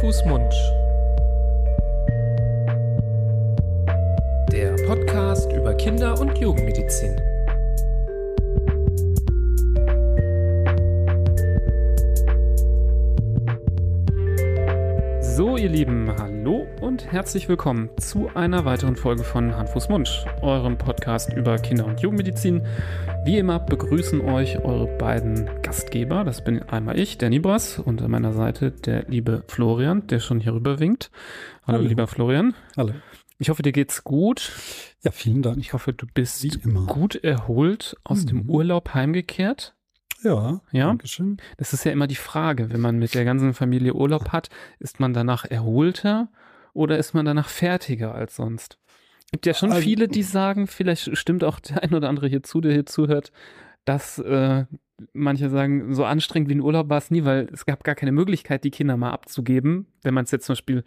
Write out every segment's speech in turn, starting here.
Fuß, Mund. Der Podcast über Kinder- und Jugendmedizin. So, ihr Lieben, und herzlich willkommen zu einer weiteren Folge von Hand, Fuß, Mund, eurem Podcast über Kinder- und Jugendmedizin. Wie immer begrüßen euch eure beiden Gastgeber. Das bin einmal ich, der Nibras, und an meiner Seite der liebe Florian, der schon hier rüber winkt. Hallo, Hallo. lieber Florian. Hallo. Ich hoffe, dir geht's gut. Ja, vielen Dank. Ich hoffe, du bist gut erholt aus dem Mhm. Urlaub heimgekehrt. Ja, Ja? Dankeschön. Das ist ja immer die Frage, wenn man mit der ganzen Familie Urlaub hat, ist man danach erholter oder ist man danach fertiger als sonst? Gibt ja schon Also- viele, die sagen, vielleicht stimmt auch der ein oder andere hier zu, der hier zuhört, dass äh, manche sagen, so anstrengend wie ein Urlaub war es nie, weil es gab gar keine Möglichkeit, die Kinder mal abzugeben, wenn man es jetzt zum Beispiel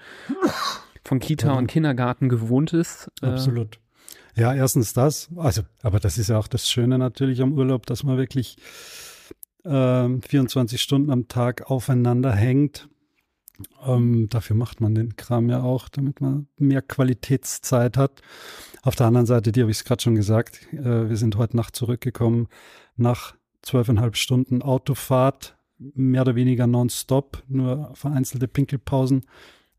von Kita Ja. und Kindergarten gewohnt ist. Äh, Absolut. Ja, erstens das. Also, aber das ist ja auch das Schöne natürlich am Urlaub, dass man wirklich ähm, 24 Stunden am Tag aufeinander hängt. Ähm, dafür macht man den Kram ja auch, damit man mehr Qualitätszeit hat. Auf der anderen Seite, die habe ich es gerade schon gesagt, äh, wir sind heute Nacht zurückgekommen nach zwölfeinhalb Stunden Autofahrt, mehr oder weniger nonstop, nur vereinzelte Pinkelpausen.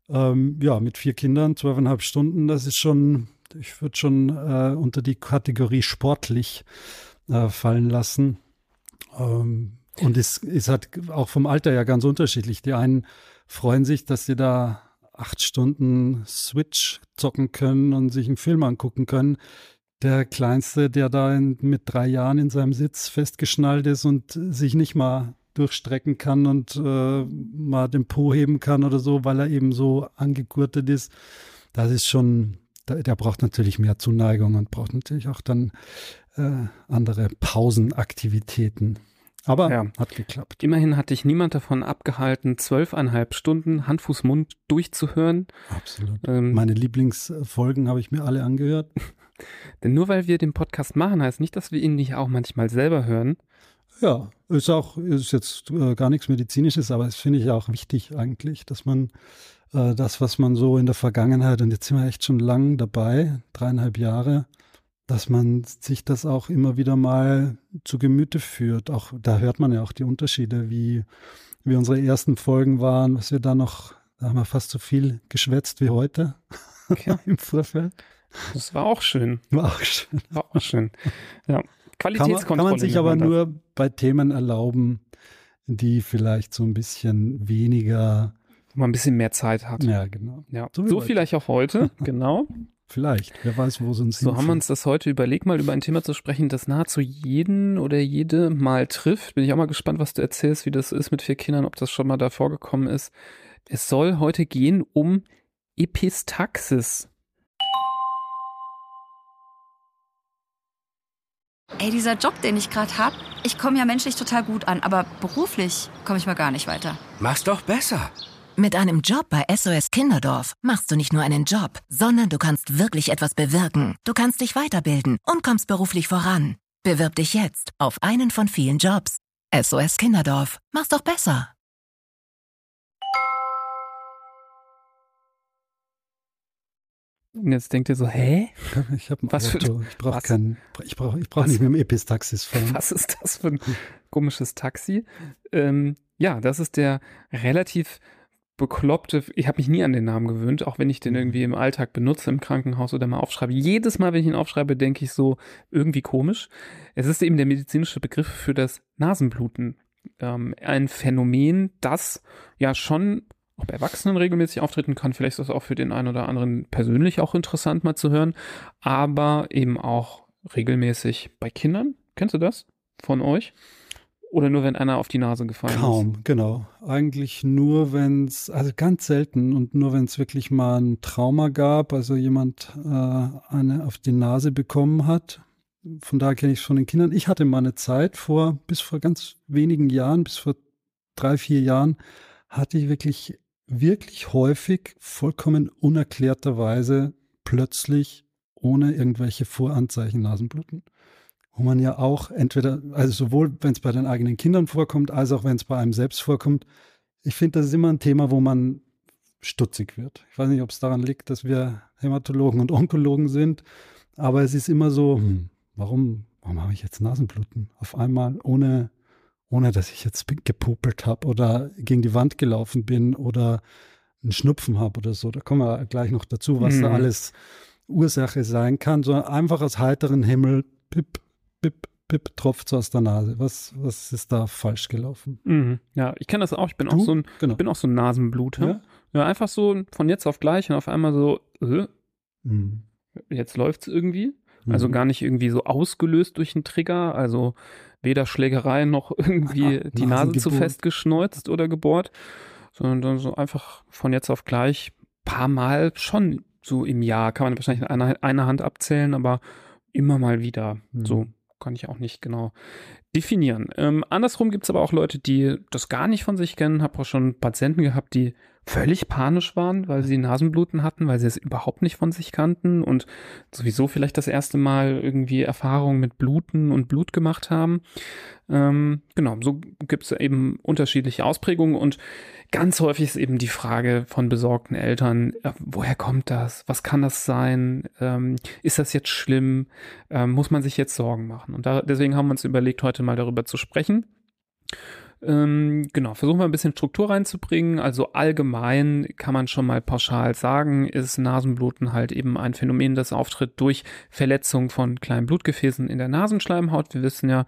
Ähm, ja, mit vier Kindern, zwölfeinhalb Stunden, das ist schon, ich würde schon äh, unter die Kategorie sportlich äh, fallen lassen. Ähm, und es ist halt auch vom Alter ja ganz unterschiedlich. Die einen freuen sich, dass sie da acht Stunden Switch zocken können und sich einen Film angucken können. Der Kleinste, der da in, mit drei Jahren in seinem Sitz festgeschnallt ist und sich nicht mal durchstrecken kann und äh, mal den Po heben kann oder so, weil er eben so angegurtet ist, das ist schon, der, der braucht natürlich mehr Zuneigung und braucht natürlich auch dann äh, andere Pausenaktivitäten. Aber Ja. hat geklappt. Immerhin hat dich niemand davon abgehalten, zwölfeinhalb Stunden Hand, Fuß, Mund durchzuhören. Absolut. Ähm, Meine Lieblingsfolgen habe ich mir alle angehört. Denn nur weil wir den Podcast machen, heißt nicht, dass wir ihn nicht auch manchmal selber hören. Ja, ist auch, ist jetzt äh, gar nichts Medizinisches, aber das finde ich auch wichtig eigentlich, dass man äh, das, was man so in der Vergangenheit, und jetzt sind wir echt schon lang dabei, dreieinhalb Jahre, dass man sich das auch immer wieder mal zu Gemüte führt. Auch da hört man ja auch die Unterschiede, wie, wie unsere ersten Folgen waren, was wir da noch, da haben wir fast so viel geschwätzt wie heute Okay. im Vorfeld. Das war auch schön. War auch schön. War auch schön. Ja. Kann man, Qualitätskontrolle. kann man sich aber nur bei Themen erlauben, die vielleicht so ein bisschen weniger, Wo man ein bisschen mehr Zeit hat. ja genau, Ja. So So vielleicht auch heute, genau. Vielleicht, wer weiß, wo es uns So haben wir uns das heute überlegt, mal über ein Thema zu sprechen, das nahezu jeden oder jede mal trifft. Bin ich auch mal gespannt, was du erzählst, wie das ist mit vier Kindern, ob das schon mal da vorgekommen ist. Es soll heute gehen um Epistaxis. Ey, dieser Job, den ich gerade hab, ich komme ja menschlich total gut an, aber beruflich komme ich mal gar nicht weiter. Mach's doch besser. Mit einem Job bei SOS Kinderdorf machst du nicht nur einen Job, sondern du kannst wirklich etwas bewirken. Du kannst dich weiterbilden und kommst beruflich voran. Bewirb dich jetzt auf einen von vielen Jobs. SOS Kinderdorf. Mach's doch besser. Und jetzt denkt ihr so, hä? Ich habe ein Was für- Auto, ich brauche keinen, ich brauche ich brauch nicht mit dem Epistaxis fahren. Was ist das für ein komisches Taxi? Ähm, ja, das ist der relativ bekloppte, ich habe mich nie an den Namen gewöhnt, auch wenn ich den Mhm. irgendwie im Alltag benutze, im Krankenhaus oder mal aufschreibe. Jedes Mal, wenn ich ihn aufschreibe, denke ich so irgendwie komisch. Es ist eben der medizinische Begriff für das Nasenbluten. Ähm, ein Phänomen, das ja schon auch bei Erwachsenen regelmäßig auftreten kann. Vielleicht ist das auch für den einen oder anderen persönlich auch interessant mal zu hören, aber eben auch regelmäßig bei Kindern. Kennst du das von euch? Oder nur wenn einer auf die Nase gefallen ist? Kaum, genau. Eigentlich nur, wenn es, also ganz selten und nur wenn es wirklich mal ein Trauma gab, also jemand äh, eine auf die Nase bekommen hat. Von daher kenne ich es von den Kindern. Ich hatte mal eine Zeit vor, bis vor ganz wenigen Jahren, bis vor drei, vier Jahren, hatte ich wirklich, wirklich häufig, vollkommen unerklärterweise, plötzlich, ohne irgendwelche Voranzeichen Nasenbluten wo man ja auch entweder, also sowohl wenn es bei den eigenen Kindern vorkommt, als auch wenn es bei einem selbst vorkommt. Ich finde, das ist immer ein Thema, wo man stutzig wird. Ich weiß nicht, ob es daran liegt, dass wir Hämatologen und Onkologen sind, aber es ist immer so, hm, warum, warum habe ich jetzt Nasenbluten? Auf einmal, ohne, ohne dass ich jetzt gepopelt habe oder gegen die Wand gelaufen bin oder einen Schnupfen habe oder so. Da kommen wir gleich noch dazu, was mhm. da alles Ursache sein kann, sondern einfach aus heiteren Himmel, pip, pip, pip, tropft aus der Nase. Was, was ist da falsch gelaufen? Mhm. Ja, ich kenne das auch. Ich bin du? auch so ein, genau. ich bin auch so ein Nasenbluter. Ja? ja? einfach so von jetzt auf gleich und auf einmal so, äh, mhm. jetzt läuft's irgendwie. Also mhm. gar nicht irgendwie so ausgelöst durch einen Trigger, also weder Schlägerei noch irgendwie ah, die Nase zu fest geschneuzt oder gebohrt, sondern dann so einfach von jetzt auf gleich paar Mal schon so im Jahr, kann man wahrscheinlich in einer, einer Hand abzählen, aber immer mal wieder. Mhm. So kann ich auch nicht genau definieren. Ähm, andersrum gibt es aber auch Leute, die das gar nicht von sich kennen. Habe auch schon Patienten gehabt, die völlig panisch waren, weil sie Nasenbluten hatten, weil sie es überhaupt nicht von sich kannten und sowieso vielleicht das erste Mal irgendwie Erfahrungen mit Bluten und Blut gemacht haben. Ähm, genau, so gibt es eben unterschiedliche Ausprägungen und ganz häufig ist eben die Frage von besorgten Eltern, äh, woher kommt das? Was kann das sein? Ähm, ist das jetzt schlimm? Ähm, muss man sich jetzt Sorgen machen? Und da, deswegen haben wir uns überlegt, heute mal darüber zu sprechen. Ähm, genau, versuchen wir ein bisschen Struktur reinzubringen. Also allgemein kann man schon mal pauschal sagen, ist Nasenbluten halt eben ein Phänomen, das auftritt durch Verletzung von kleinen Blutgefäßen in der Nasenschleimhaut. Wir wissen ja,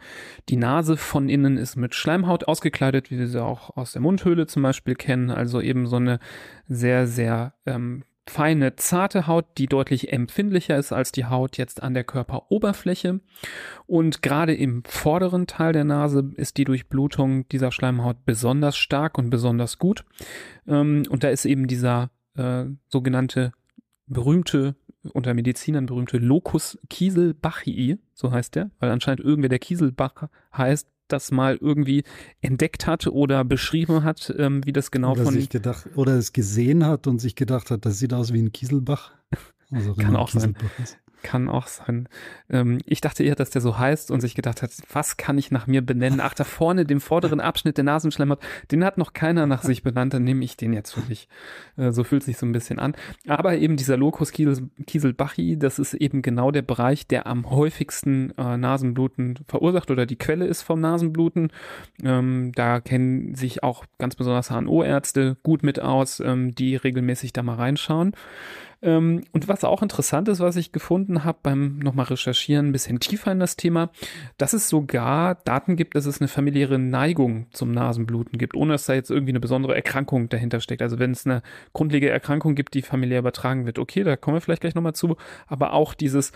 die Nase von innen ist mit Schleimhaut ausgekleidet, wie wir sie auch aus der Mundhöhle zum Beispiel kennen. Also eben so eine sehr, sehr ähm, feine, zarte Haut, die deutlich empfindlicher ist als die Haut jetzt an der Körperoberfläche. Und gerade im vorderen Teil der Nase ist die Durchblutung dieser Schleimhaut besonders stark und besonders gut. Ähm, und da ist eben dieser äh, sogenannte berühmte unter Medizinern berühmte Locus Kieselbachii, so heißt der, weil anscheinend irgendwer der Kieselbach heißt, das mal irgendwie entdeckt hat oder beschrieben hat, ähm, wie das genau oder von. Sich gedacht, oder es gesehen hat und sich gedacht hat, das sieht aus wie ein Kieselbach. Also Kann auch sein. Ist. Kann auch sein. Ähm, ich dachte eher, dass der so heißt und sich gedacht hat, was kann ich nach mir benennen? Ach, da vorne, dem vorderen Abschnitt der Nasenschleimhaut, den hat noch keiner nach sich benannt, dann nehme ich den jetzt für dich. Äh, so fühlt sich so ein bisschen an. Aber eben dieser Locus Kieselbachi, das ist eben genau der Bereich, der am häufigsten äh, Nasenbluten verursacht oder die Quelle ist vom Nasenbluten. Ähm, da kennen sich auch ganz besonders HNO-Ärzte gut mit aus, ähm, die regelmäßig da mal reinschauen. Ähm, und was auch interessant ist, was ich gefunden habe beim nochmal recherchieren, ein bisschen tiefer in das Thema, dass es sogar Daten gibt, dass es eine familiäre Neigung zum Nasenbluten gibt, ohne dass da jetzt irgendwie eine besondere Erkrankung dahinter steckt. Also wenn es eine grundlegende Erkrankung gibt, die familiär übertragen wird, okay, da kommen wir vielleicht gleich nochmal zu, aber auch dieses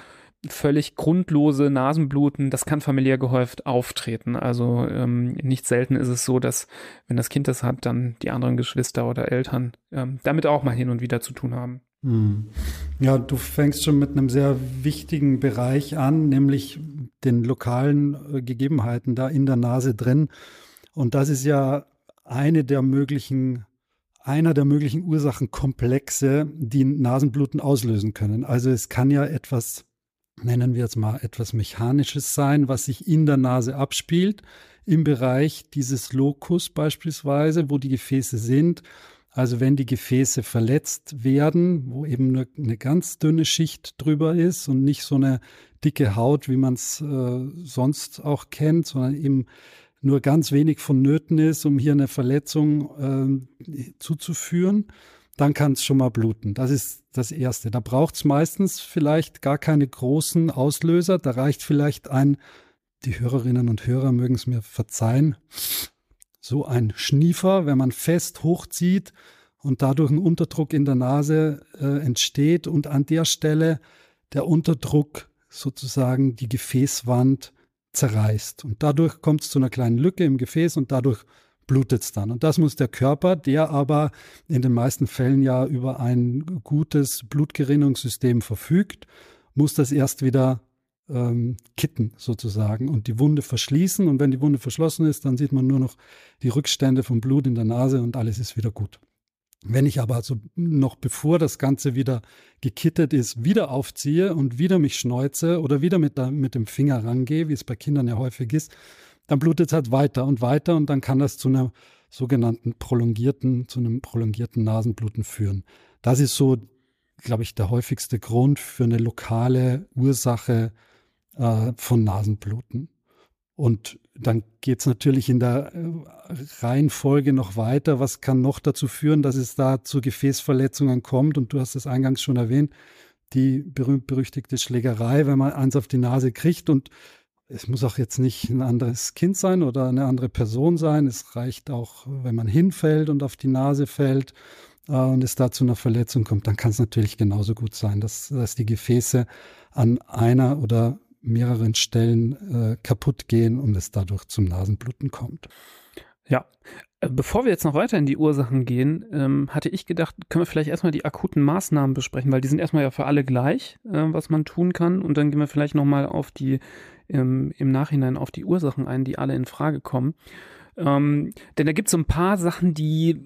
völlig grundlose Nasenbluten, das kann familiär gehäuft auftreten. Also ähm, nicht selten ist es so, dass wenn das Kind das hat, dann die anderen Geschwister oder Eltern ähm, damit auch mal hin und wieder zu tun haben. Hm. Ja, du fängst schon mit einem sehr wichtigen Bereich an, nämlich den lokalen äh, Gegebenheiten da in der Nase drin. Und das ist ja eine der möglichen, einer der möglichen Ursachenkomplexe, die Nasenbluten auslösen können. Also es kann ja etwas, nennen wir jetzt mal etwas Mechanisches sein, was sich in der Nase abspielt, im Bereich dieses Locus beispielsweise, wo die Gefäße sind also wenn die Gefäße verletzt werden, wo eben nur eine ganz dünne Schicht drüber ist und nicht so eine dicke Haut, wie man es äh, sonst auch kennt, sondern eben nur ganz wenig vonnöten ist, um hier eine Verletzung äh, zuzuführen, dann kann es schon mal bluten. Das ist das Erste. Da braucht es meistens vielleicht gar keine großen Auslöser. Da reicht vielleicht ein, die Hörerinnen und Hörer mögen es mir verzeihen, so ein Schniefer, wenn man fest hochzieht und dadurch ein Unterdruck in der Nase äh, entsteht und an der Stelle der Unterdruck sozusagen die Gefäßwand zerreißt. Und dadurch kommt es zu einer kleinen Lücke im Gefäß und dadurch blutet es dann. Und das muss der Körper, der aber in den meisten Fällen ja über ein gutes Blutgerinnungssystem verfügt, muss das erst wieder ähm, kitten sozusagen und die Wunde verschließen. Und wenn die Wunde verschlossen ist, dann sieht man nur noch die Rückstände vom Blut in der Nase und alles ist wieder gut. Wenn ich aber also noch bevor das Ganze wieder gekittet ist, wieder aufziehe und wieder mich schneuze oder wieder mit, der, mit dem Finger rangehe, wie es bei Kindern ja häufig ist, dann blutet es halt weiter und weiter und dann kann das zu einer sogenannten prolongierten, zu einem prolongierten Nasenbluten führen. Das ist so, glaube ich, der häufigste Grund für eine lokale Ursache äh, von Nasenbluten. Und dann geht es natürlich in der äh, Reihenfolge noch weiter. Was kann noch dazu führen, dass es da zu Gefäßverletzungen kommt? Und du hast es eingangs schon erwähnt, die berühmt-berüchtigte Schlägerei, wenn man eins auf die Nase kriegt und es muss auch jetzt nicht ein anderes Kind sein oder eine andere Person sein. Es reicht auch, wenn man hinfällt und auf die Nase fällt äh, und es da zu einer Verletzung kommt, dann kann es natürlich genauso gut sein, dass, dass die Gefäße an einer oder mehreren Stellen äh, kaputt gehen und es dadurch zum Nasenbluten kommt. Ja, äh, Bevor wir jetzt noch weiter in die Ursachen gehen, ähm, hatte ich gedacht, können wir vielleicht erstmal die akuten Maßnahmen besprechen, weil die sind erstmal ja für alle gleich, äh, was man tun kann. Und dann gehen wir vielleicht nochmal auf die, ähm, im Nachhinein auf die Ursachen ein, die alle in Frage kommen. Ähm, denn da gibt es so ein paar Sachen, die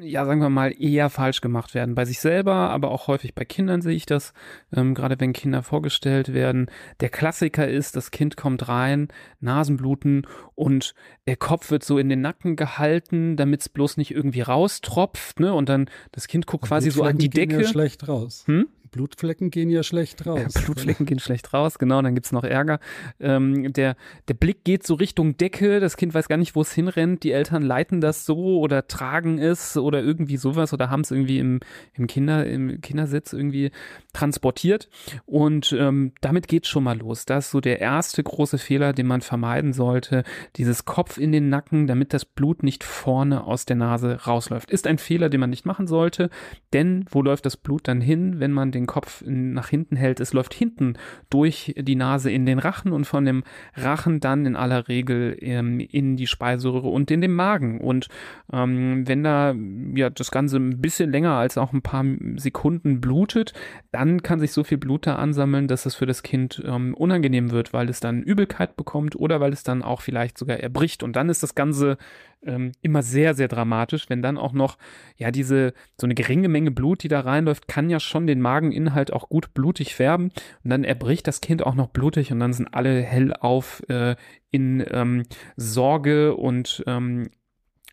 ja, sagen wir mal, eher falsch gemacht werden. Bei sich selber, aber auch häufig bei Kindern sehe ich das, ähm, gerade wenn Kinder vorgestellt werden. Der Klassiker ist, das Kind kommt rein, Nasenbluten und der Kopf wird so in den Nacken gehalten, damit es bloß nicht irgendwie raustropft, ne? Und dann das Kind guckt quasi so an die Decke. Ja schlecht raus. Hm? Blutflecken gehen ja schlecht raus. Ja, Blutflecken gehen schlecht raus, genau, dann gibt's noch Ärger. Ähm, der, der Blick geht so Richtung Decke, das Kind weiß gar nicht, wo es hinrennt, die Eltern leiten das so oder tragen es oder irgendwie sowas oder haben es irgendwie im, im, Kinder, im Kindersitz irgendwie transportiert. Und ähm, damit geht's schon mal los. Das ist so der erste große Fehler, den man vermeiden sollte. Dieses Kopf in den Nacken, damit das Blut nicht vorne aus der Nase rausläuft. Ist ein Fehler, den man nicht machen sollte, denn wo läuft das Blut dann hin, wenn man den den Kopf nach hinten hält, es läuft hinten durch die Nase in den Rachen und von dem Rachen dann in aller Regel ähm, in die Speiseröhre und in den Magen. Und ähm, wenn da ja das Ganze ein bisschen länger als auch ein paar Sekunden blutet, dann kann sich so viel Blut da ansammeln, dass es für das Kind ähm, unangenehm wird, weil es dann Übelkeit bekommt oder weil es dann auch vielleicht sogar erbricht. Und dann ist das Ganze ähm, immer sehr, sehr dramatisch, wenn dann auch noch, ja, diese, so eine geringe Menge Blut, die da reinläuft, kann ja schon den Mageninhalt auch gut blutig färben. Und dann erbricht das Kind auch noch blutig und dann sind alle hell auf äh, in ähm, Sorge und ähm,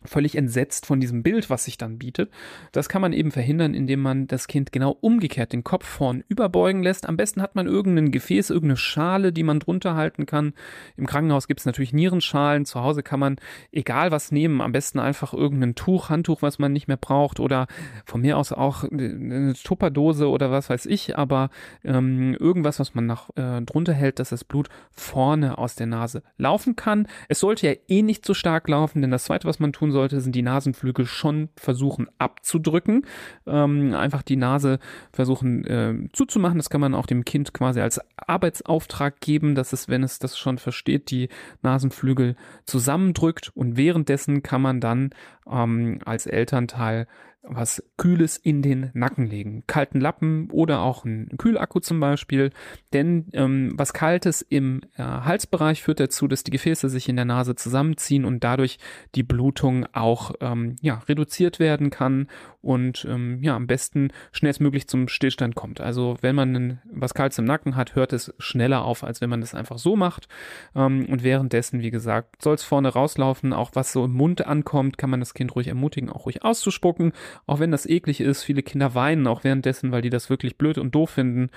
völlig entsetzt von diesem Bild, was sich dann bietet. Das kann man eben verhindern, indem man das Kind genau umgekehrt den Kopf vorn überbeugen lässt. Am besten hat man irgendein Gefäß, irgendeine Schale, die man drunter halten kann. Im Krankenhaus gibt es natürlich Nierenschalen. Zu Hause kann man egal was nehmen. Am besten einfach irgendein Tuch, Handtuch, was man nicht mehr braucht oder von mir aus auch eine Tupperdose oder was weiß ich. Aber ähm, irgendwas, was man nach äh, drunter hält, dass das Blut vorne aus der Nase laufen kann. Es sollte ja eh nicht so stark laufen, denn das zweite, was man tun tun sollte, sind die Nasenflügel schon versuchen abzudrücken. Ähm, einfach die Nase versuchen äh, zuzumachen. Das kann man auch dem Kind quasi als Arbeitsauftrag geben, dass es, wenn es das schon versteht, die Nasenflügel zusammendrückt. Und währenddessen kann man dann ähm, als Elternteil was Kühles in den Nacken legen. Kalten Lappen oder auch ein Kühlakku zum Beispiel. Denn ähm, was Kaltes im äh, Halsbereich führt dazu, dass die Gefäße sich in der Nase zusammenziehen und dadurch die Blutung auch ähm, ja, reduziert werden kann und ähm, ja, am besten schnellstmöglich zum Stillstand kommt. Also wenn man einen, was Kaltes im Nacken hat, hört es schneller auf, als wenn man das einfach so macht. Ähm, und währenddessen, wie gesagt, soll es vorne rauslaufen. Auch was so im Mund ankommt, kann man das Kind ruhig ermutigen, auch ruhig auszuspucken auch wenn das eklig ist, viele Kinder weinen auch währenddessen, weil die das wirklich blöd und doof finden.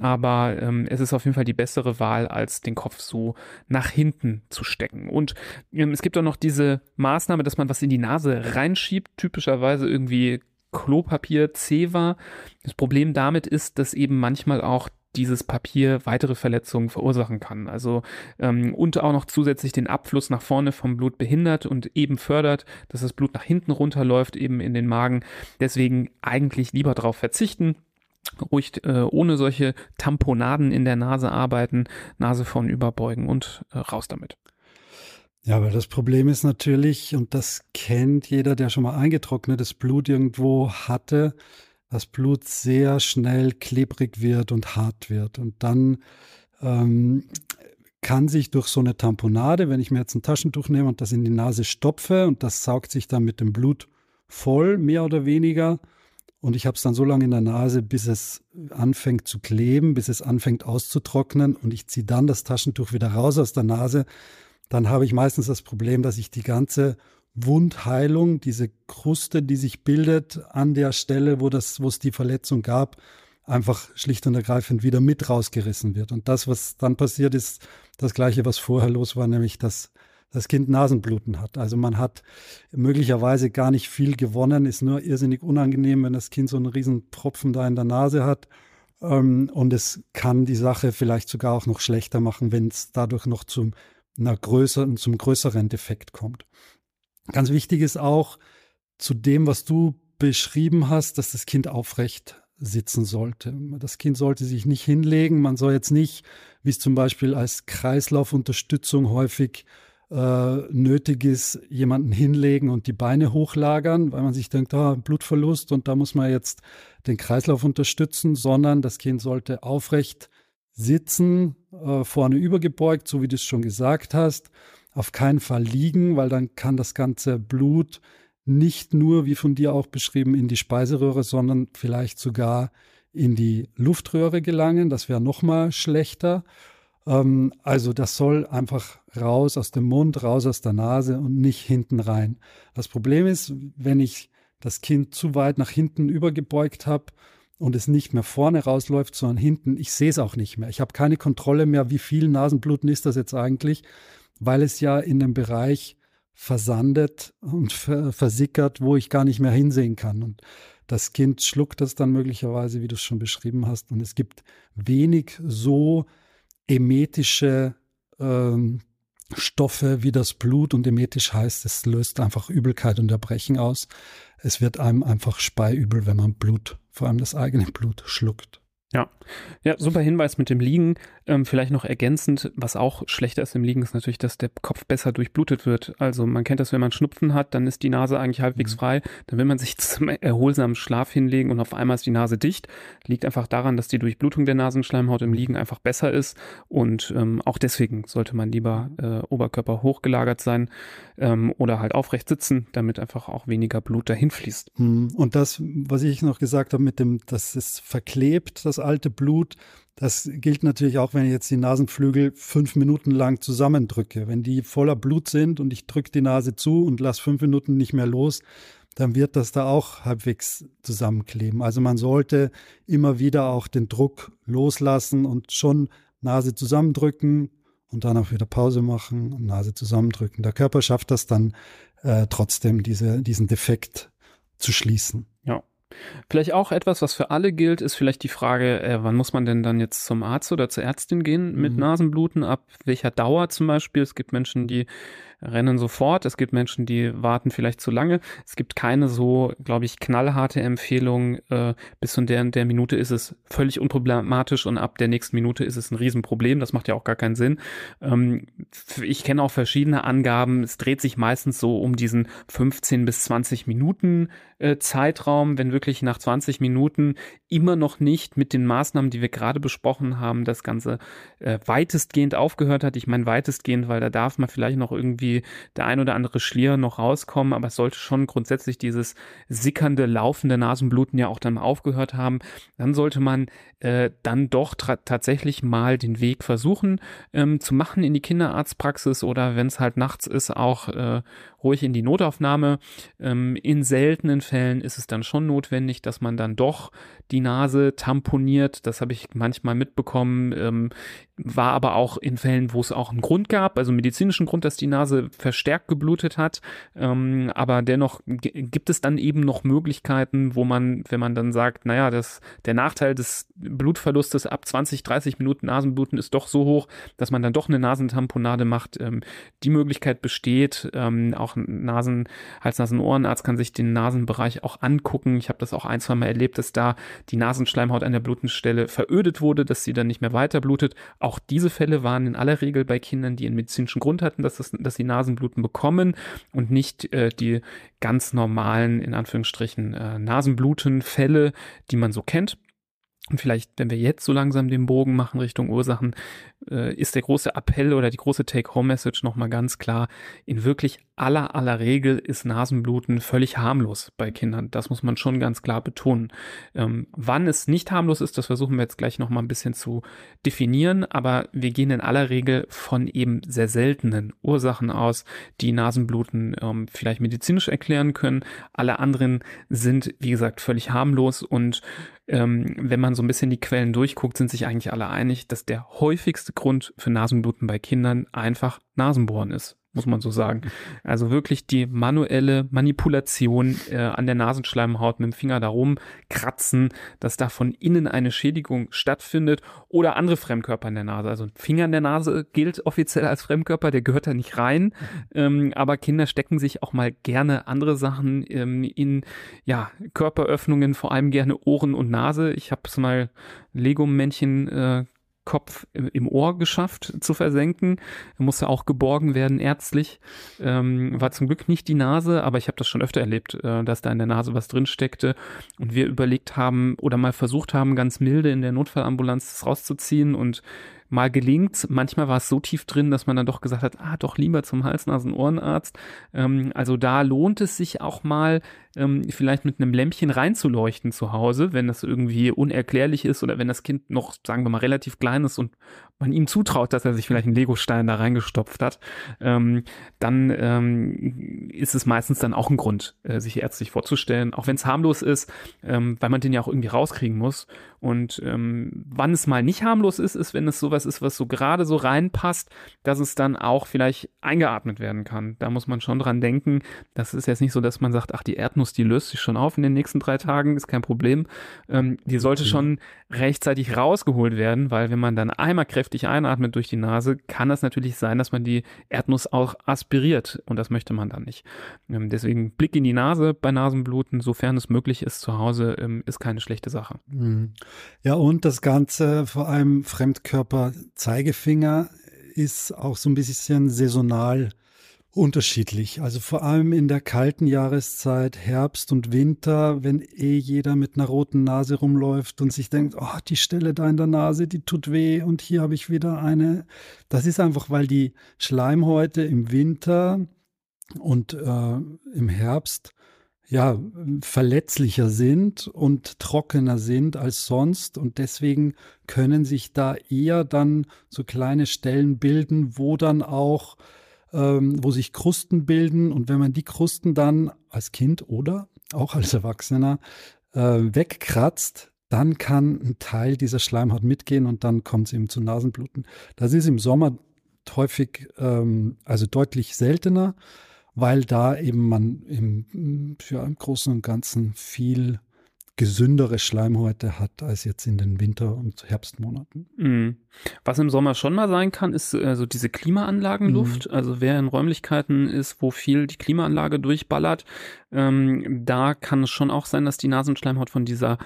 Aber ähm, es ist auf jeden Fall die bessere Wahl, als den Kopf so nach hinten zu stecken. Und ähm, es gibt auch noch diese Maßnahme, dass man was in die Nase reinschiebt, typischerweise irgendwie Klopapier, Zewa. Das Problem damit ist, dass eben manchmal auch dieses Papier weitere Verletzungen verursachen kann. Also ähm, und auch noch zusätzlich den Abfluss nach vorne vom Blut behindert und eben fördert, dass das Blut nach hinten runterläuft, eben in den Magen. Deswegen eigentlich lieber darauf verzichten ruhig äh, ohne solche Tamponaden in der Nase arbeiten, Nase vorn überbeugen und äh, raus damit. Ja, aber das Problem ist natürlich, und das kennt jeder, der schon mal eingetrocknetes Blut irgendwo hatte, das Blut sehr schnell klebrig wird und hart wird. Und dann ähm, kann sich durch so eine Tamponade, wenn ich mir jetzt ein Taschentuch nehme und das in die Nase stopfe und das saugt sich dann mit dem Blut voll, mehr oder weniger, und ich habe es dann so lange in der Nase, bis es anfängt zu kleben, bis es anfängt auszutrocknen und ich ziehe dann das Taschentuch wieder raus aus der Nase, dann habe ich meistens das Problem, dass ich die ganze Wundheilung, diese Kruste, die sich bildet an der Stelle, wo das, wo es die Verletzung gab, einfach schlicht und ergreifend wieder mit rausgerissen wird. Und das, was dann passiert, ist das Gleiche, was vorher los war, nämlich dass das Kind Nasenbluten hat. Also man hat möglicherweise gar nicht viel gewonnen, ist nur irrsinnig unangenehm, wenn das Kind so einen riesen Tropfen da in der Nase hat. Ähm, und es kann die Sache vielleicht sogar auch noch schlechter machen, wenn es dadurch noch zum, einer größeren, zum größeren Defekt kommt. Ganz wichtig ist auch zu dem, was du beschrieben hast, dass das Kind aufrecht sitzen sollte. Das Kind sollte sich nicht hinlegen. Man soll jetzt nicht, wie es zum Beispiel als Kreislaufunterstützung häufig äh, nötig ist, jemanden hinlegen und die Beine hochlagern, weil man sich denkt, ah, Blutverlust und da muss man jetzt den Kreislauf unterstützen, sondern das Kind sollte aufrecht sitzen, äh, vorne übergebeugt, so wie du es schon gesagt hast. Auf keinen Fall liegen, weil dann kann das ganze Blut nicht nur, wie von dir auch beschrieben, in die Speiseröhre, sondern vielleicht sogar in die Luftröhre gelangen. Das wäre noch mal schlechter. Ähm, also das soll einfach raus aus dem Mund, raus aus der Nase und nicht hinten rein. Das Problem ist, wenn ich das Kind zu weit nach hinten übergebeugt habe und es nicht mehr vorne rausläuft, sondern hinten, ich sehe es auch nicht mehr. Ich habe keine Kontrolle mehr, wie viel Nasenbluten ist das jetzt eigentlich, weil es ja in dem Bereich versandet und versickert, wo ich gar nicht mehr hinsehen kann. Und das Kind schluckt das dann möglicherweise, wie du es schon beschrieben hast. Und es gibt wenig so emetische ähm, Stoffe wie das Blut. Und emetisch heißt, es löst einfach Übelkeit und Erbrechen aus. Es wird einem einfach speiübel, wenn man Blut, vor allem das eigene Blut, schluckt. Ja, ja, super Hinweis mit dem Liegen. Ähm, vielleicht noch ergänzend, was auch schlechter ist im Liegen, ist natürlich, dass der Kopf besser durchblutet wird. Also man kennt das, wenn man Schnupfen hat, dann ist die Nase eigentlich halbwegs mhm. frei. Dann will man sich zum erholsamen Schlaf hinlegen und auf einmal ist die Nase dicht. Liegt einfach daran, dass die Durchblutung der Nasenschleimhaut im Liegen einfach besser ist. Und ähm, auch deswegen sollte man lieber äh, Oberkörper hochgelagert sein ähm, oder halt aufrecht sitzen, damit einfach auch weniger Blut dahin fließt. Mhm. Und das, was ich noch gesagt habe mit dem, dass es verklebt, das alte Blut, das gilt natürlich auch, wenn ich jetzt die Nasenflügel fünf Minuten lang zusammendrücke. Wenn die voller Blut sind und ich drücke die Nase zu und lasse fünf Minuten nicht mehr los, dann wird das da auch halbwegs zusammenkleben. Also man sollte immer wieder auch den Druck loslassen und schon Nase zusammendrücken und dann auch wieder Pause machen und Nase zusammendrücken. Der Körper schafft das dann äh, trotzdem, diese, diesen Defekt zu schließen. Ja. Vielleicht auch etwas, was für alle gilt, ist vielleicht die Frage, äh, wann muss man denn dann jetzt zum Arzt oder zur Ärztin gehen mit mhm. Nasenbluten? Ab welcher Dauer zum Beispiel? Es gibt Menschen, die rennen sofort. Es gibt Menschen, die warten vielleicht zu lange. Es gibt keine so, glaube ich, knallharte Empfehlung. Äh, bis zu der, der Minute ist es völlig unproblematisch und ab der nächsten Minute ist es ein Riesenproblem. Das macht ja auch gar keinen Sinn. Ähm, ich kenne auch verschiedene Angaben. Es dreht sich meistens so um diesen 15 bis 20 Minuten äh, Zeitraum, wenn wirklich nach 20 Minuten immer noch nicht mit den Maßnahmen, die wir gerade besprochen haben, das Ganze äh, weitestgehend aufgehört hat. Ich meine weitestgehend, weil da darf man vielleicht noch irgendwie irgendwie der ein oder andere Schlier noch rauskommen, aber es sollte schon grundsätzlich dieses sickernde, laufende Nasenbluten ja auch dann aufgehört haben. Dann sollte man äh, dann doch tatsächlich mal den Weg versuchen ähm, zu machen in die Kinderarztpraxis oder wenn es halt nachts ist, auch äh, ruhig in die Notaufnahme. Ähm, in seltenen Fällen ist es dann schon notwendig, dass man dann doch die Nase tamponiert. Das habe ich manchmal mitbekommen. Ähm, war aber auch in Fällen, wo es auch einen Grund gab, also medizinischen Grund, dass die Nase verstärkt geblutet hat. Ähm, aber dennoch gibt es dann eben noch Möglichkeiten, wo man, wenn man dann sagt, naja, das, der Nachteil des Blutverlustes ab 20, 30 Minuten Nasenbluten ist doch so hoch, dass man dann doch eine Nasentamponade macht. Ähm, die Möglichkeit besteht. Ähm, auch Nasen, Hals, Nasen, Ohrenarzt kann sich den Nasenbereich auch angucken. Ich habe das auch ein, zwei Mal erlebt, dass da die Nasenschleimhaut an der Blutungsstelle verödet wurde, dass sie dann nicht mehr weiter blutet. Auch diese Fälle waren in aller Regel bei Kindern, die einen medizinischen Grund hatten, dass, das, dass sie Nasenbluten bekommen und nicht äh, die ganz normalen, in Anführungsstrichen, äh, Nasenblutenfälle, die man so kennt. Und vielleicht, wenn wir jetzt so langsam den Bogen machen Richtung Ursachen, äh, ist der große Appell oder die große Take-Home-Message nochmal ganz klar. In wirklich aller, aller Regel ist Nasenbluten völlig harmlos bei Kindern. Das muss man schon ganz klar betonen. Ähm, wann es nicht harmlos ist, das versuchen wir jetzt gleich nochmal ein bisschen zu definieren. Aber wir gehen in aller Regel von eben sehr seltenen Ursachen aus, die Nasenbluten ähm, vielleicht medizinisch erklären können. Alle anderen sind, wie gesagt, völlig harmlos und ähm, wenn man so ein bisschen die Quellen durchguckt, sind sich eigentlich alle einig, dass der häufigste Grund für Nasenbluten bei Kindern einfach Nasenbohren ist muss man so sagen. Also wirklich die manuelle Manipulation äh, an der Nasenschleimhaut mit dem Finger darum kratzen, dass da von innen eine Schädigung stattfindet oder andere Fremdkörper in der Nase. Also ein Finger in der Nase gilt offiziell als Fremdkörper, der gehört da nicht rein. Ähm, aber Kinder stecken sich auch mal gerne andere Sachen ähm, in ja, Körperöffnungen, vor allem gerne Ohren und Nase. Ich habe es mal Lego-Männchen äh, Kopf im Ohr geschafft zu versenken. Er musste auch geborgen werden ärztlich. Ähm, war zum Glück nicht die Nase, aber ich habe das schon öfter erlebt, äh, dass da in der Nase was drin steckte und wir überlegt haben oder mal versucht haben, ganz milde in der Notfallambulanz das rauszuziehen und Mal gelingt, manchmal war es so tief drin, dass man dann doch gesagt hat, ah, doch lieber zum Hals-Nasen-Ohrenarzt. Ähm, also da lohnt es sich auch mal, ähm, vielleicht mit einem Lämpchen reinzuleuchten zu Hause, wenn das irgendwie unerklärlich ist oder wenn das Kind noch, sagen wir mal, relativ klein ist und man ihm zutraut, dass er sich vielleicht einen Legostein da reingestopft hat, ähm, dann ähm, ist es meistens dann auch ein Grund, äh, sich ärztlich vorzustellen, auch wenn es harmlos ist, ähm, weil man den ja auch irgendwie rauskriegen muss. Und ähm, wann es mal nicht harmlos ist, ist, wenn es sowas ist, was so gerade so reinpasst, dass es dann auch vielleicht eingeatmet werden kann. Da muss man schon dran denken. Das ist jetzt nicht so, dass man sagt, ach, die Erdnuss, die löst sich schon auf in den nächsten drei Tagen, ist kein Problem. Ähm, die sollte schon rechtzeitig rausgeholt werden, weil wenn man dann einmal kräftig einatmet durch die Nase, kann das natürlich sein, dass man die Erdnuss auch aspiriert und das möchte man dann nicht. Ähm, deswegen Blick in die Nase bei Nasenbluten, sofern es möglich ist zu Hause, ähm, ist keine schlechte Sache. Mhm. Ja, und das Ganze, vor allem Fremdkörper, Zeigefinger, ist auch so ein bisschen saisonal unterschiedlich. Also vor allem in der kalten Jahreszeit, Herbst und Winter, wenn eh jeder mit einer roten Nase rumläuft und sich denkt, oh, die Stelle da in der Nase, die tut weh und hier habe ich wieder eine. Das ist einfach, weil die Schleimhäute im Winter und äh, im Herbst ja, verletzlicher sind und trockener sind als sonst. Und deswegen können sich da eher dann so kleine Stellen bilden, wo dann auch, ähm, wo sich Krusten bilden. Und wenn man die Krusten dann als Kind oder auch als Erwachsener äh, wegkratzt, dann kann ein Teil dieser Schleimhaut mitgehen und dann kommt es eben zu Nasenbluten. Das ist im Sommer häufig, ähm, also deutlich seltener weil da eben man im, ja, im Großen und Ganzen viel gesündere Schleimhäute hat als jetzt in den Winter- und Herbstmonaten. Mhm. Was im Sommer schon mal sein kann, ist also diese Klimaanlagenluft. Mhm. Also wer in Räumlichkeiten ist, wo viel die Klimaanlage durchballert, ähm, da kann es schon auch sein, dass die Nasenschleimhaut von dieser